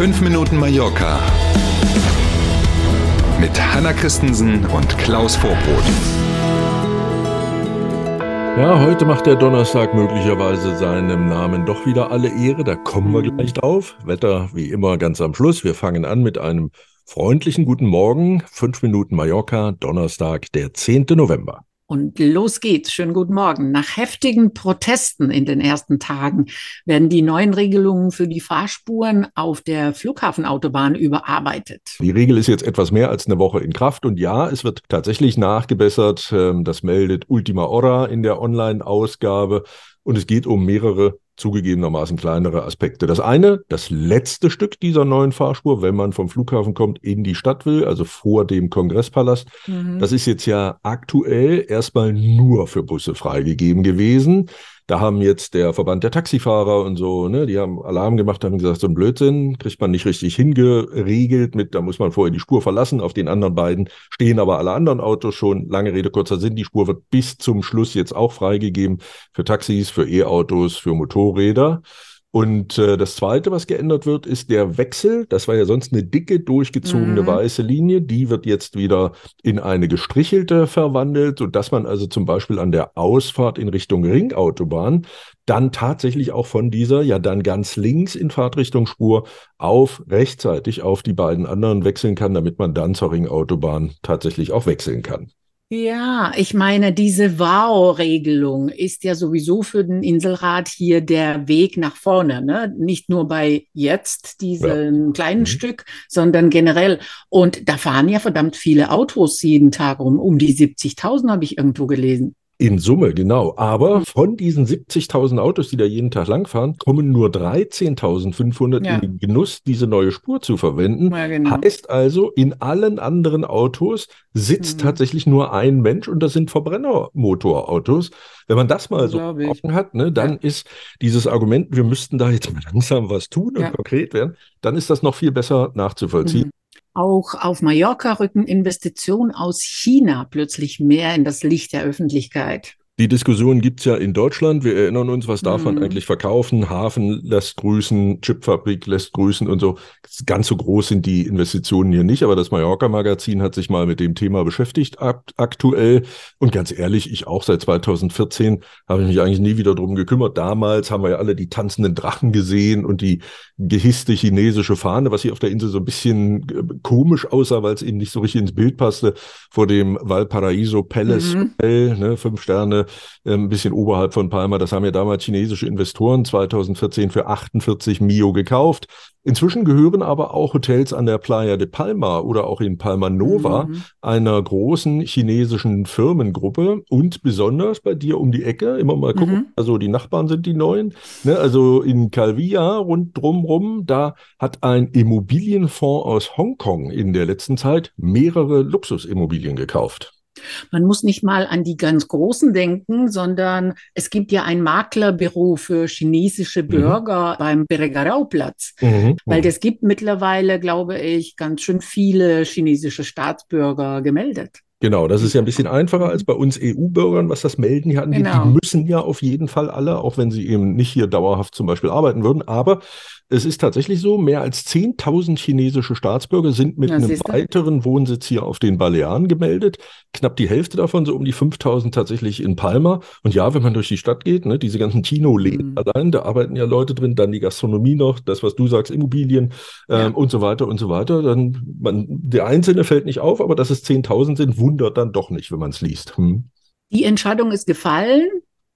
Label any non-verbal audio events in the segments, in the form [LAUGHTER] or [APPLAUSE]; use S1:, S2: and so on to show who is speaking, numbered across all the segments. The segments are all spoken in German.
S1: 5 Minuten Mallorca mit Hanna Christensen und Klaus Vorbrot.
S2: Ja, heute macht der Donnerstag möglicherweise seinem Namen doch wieder alle Ehre. Da kommen wir gleich drauf. Wetter wie immer ganz am Schluss. Wir fangen an mit einem freundlichen guten Morgen. 5 Minuten Mallorca, Donnerstag, der 10. November.
S3: Und los geht's. Schönen guten Morgen. Nach heftigen Protesten in den ersten Tagen werden die neuen Regelungen für die Fahrspuren auf der Flughafenautobahn überarbeitet.
S2: Die Regel ist jetzt etwas mehr als eine Woche in Kraft und ja, es wird tatsächlich nachgebessert. Ähm, das meldet Ultima Hora in der Online-Ausgabe und es geht um mehrere zugegebenermaßen kleinere Aspekte. Das eine, das letzte Stück dieser neuen Fahrspur, wenn man vom Flughafen kommt, in die Stadt will, also vor dem Kongresspalast, mhm. das ist jetzt ja aktuell erstmal nur für Busse freigegeben gewesen. Da haben jetzt der Verband der Taxifahrer und so, ne, die haben Alarm gemacht, haben gesagt, so ein Blödsinn kriegt man nicht richtig hingeregelt mit, da muss man vorher die Spur verlassen. Auf den anderen beiden stehen aber alle anderen Autos schon. Lange Rede, kurzer Sinn. Die Spur wird bis zum Schluss jetzt auch freigegeben für Taxis, für E-Autos, für Motorräder. Und äh, das Zweite, was geändert wird, ist der Wechsel. Das war ja sonst eine dicke, durchgezogene mhm. weiße Linie. Die wird jetzt wieder in eine gestrichelte verwandelt, sodass man also zum Beispiel an der Ausfahrt in Richtung Ringautobahn dann tatsächlich auch von dieser ja dann ganz links in Fahrtrichtungsspur auf rechtzeitig auf die beiden anderen wechseln kann, damit man dann zur Ringautobahn tatsächlich auch wechseln kann.
S3: Ja, ich meine, diese Wow-Regelung ist ja sowieso für den Inselrat hier der Weg nach vorne, ne? Nicht nur bei jetzt diesem ja. kleinen mhm. Stück, sondern generell. Und da fahren ja verdammt viele Autos jeden Tag rum. Um die 70.000 habe ich irgendwo gelesen.
S2: In Summe, genau. Aber von diesen 70.000 Autos, die da jeden Tag langfahren, kommen nur 13.500 ja. in den Genuss, diese neue Spur zu verwenden. Ja, genau. Heißt also, in allen anderen Autos sitzt mhm. tatsächlich nur ein Mensch und das sind Verbrennermotorautos. Wenn man das mal so offen hat, ne, dann ja. ist dieses Argument, wir müssten da jetzt [LAUGHS] mal langsam was tun und konkret werden, dann ist das noch viel besser nachzuvollziehen. Mhm.
S3: Auch auf Mallorca rücken Investitionen aus China plötzlich mehr in das Licht der Öffentlichkeit.
S2: Die Diskussion gibt es ja in Deutschland. Wir erinnern uns, was darf man mhm. eigentlich verkaufen? Hafen lässt grüßen, Chipfabrik lässt grüßen und so. Ganz so groß sind die Investitionen hier nicht, aber das Mallorca-Magazin hat sich mal mit dem Thema beschäftigt aktuell. Und ganz ehrlich, ich auch seit 2014 habe ich mich eigentlich nie wieder drum gekümmert. Damals haben wir ja alle die tanzenden Drachen gesehen und die gehisste chinesische Fahne, was hier auf der Insel so ein bisschen äh, komisch aussah, weil es eben nicht so richtig ins Bild passte, vor dem Valparaiso Palace mhm. Hotel, ne, fünf Sterne ein bisschen oberhalb von Palma. Das haben ja damals chinesische Investoren 2014 für 48 Mio gekauft. Inzwischen gehören aber auch Hotels an der Playa de Palma oder auch in Palma Nova mhm. einer großen chinesischen Firmengruppe und besonders bei dir um die Ecke, immer mal gucken, mhm. also die Nachbarn sind die neuen, ne? also in Calvia rund drumrum, da hat ein Immobilienfonds aus Hongkong in der letzten Zeit mehrere Luxusimmobilien gekauft.
S3: Man muss nicht mal an die ganz Großen denken, sondern es gibt ja ein Maklerbüro für chinesische mhm. Bürger mhm. beim Beregarau-Platz, mhm. weil das gibt mittlerweile, glaube ich, ganz schön viele chinesische Staatsbürger gemeldet.
S2: Genau, das ist ja ein bisschen einfacher als bei uns EU-Bürgern, was das Melden hier angeht. Genau. Die müssen ja auf jeden Fall alle, auch wenn sie eben nicht hier dauerhaft zum Beispiel arbeiten würden. Aber es ist tatsächlich so, mehr als 10.000 chinesische Staatsbürger sind mit ja, einem weiteren Wohnsitz hier auf den Balearen gemeldet. Knapp die Hälfte davon, so um die 5.000 tatsächlich in Palma. Und ja, wenn man durch die Stadt geht, ne, diese ganzen Tino-Läden mhm. allein, da arbeiten ja Leute drin, dann die Gastronomie noch, das, was du sagst, Immobilien ähm, ja. und so weiter und so weiter. Dann, man, der Einzelne fällt nicht auf, aber dass es 10.000 sind, wundert dann doch nicht, wenn man es liest. Hm.
S3: Die Entscheidung ist gefallen.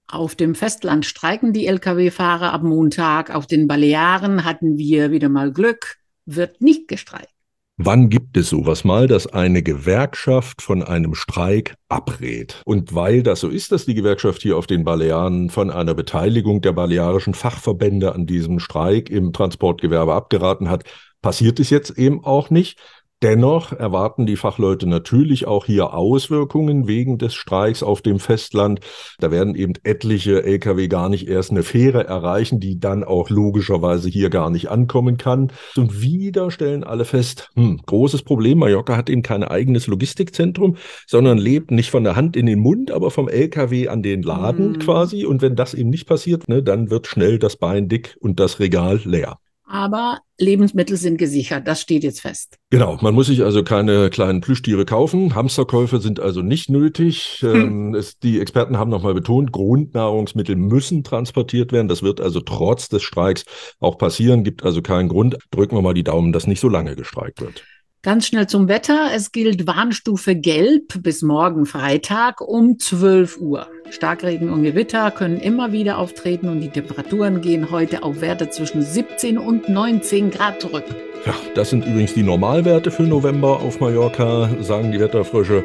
S3: Auf dem Festland streiken die Lkw-Fahrer ab Montag. Auf den Balearen hatten wir wieder mal Glück, wird nicht gestreikt.
S2: Wann gibt es sowas mal, dass eine Gewerkschaft von einem Streik abrät? Und weil das so ist, dass die Gewerkschaft hier auf den Balearen von einer Beteiligung der balearischen Fachverbände an diesem Streik im Transportgewerbe abgeraten hat, passiert es jetzt eben auch nicht. Dennoch erwarten die Fachleute natürlich auch hier Auswirkungen wegen des Streiks auf dem Festland. Da werden eben etliche Lkw gar nicht erst eine Fähre erreichen, die dann auch logischerweise hier gar nicht ankommen kann. Und wieder stellen alle fest, hm, großes Problem, Mallorca hat eben kein eigenes Logistikzentrum, sondern lebt nicht von der Hand in den Mund, aber vom Lkw an den Laden mhm. quasi. Und wenn das eben nicht passiert, ne, dann wird schnell das Bein dick und das Regal leer.
S3: Aber Lebensmittel sind gesichert. Das steht jetzt fest.
S2: Genau, man muss sich also keine kleinen Plüschtiere kaufen. Hamsterkäufe sind also nicht nötig. Hm. Ähm, es, die Experten haben nochmal betont, Grundnahrungsmittel müssen transportiert werden. Das wird also trotz des Streiks auch passieren. Gibt also keinen Grund. Drücken wir mal die Daumen, dass nicht so lange gestreikt wird.
S3: Ganz schnell zum Wetter. Es gilt Warnstufe Gelb bis morgen Freitag um 12 Uhr. Starkregen und Gewitter können immer wieder auftreten und die Temperaturen gehen heute auf Werte zwischen 17 und 19 Grad zurück.
S2: Ja, das sind übrigens die Normalwerte für November auf Mallorca, sagen die Wetterfrösche.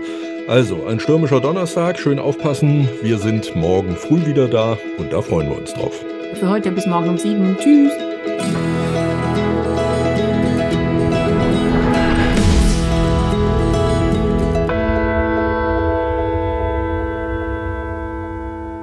S2: Also, ein stürmischer Donnerstag, schön aufpassen. Wir sind morgen früh wieder da und da freuen wir uns drauf.
S3: Für heute bis morgen um 7. Tschüss.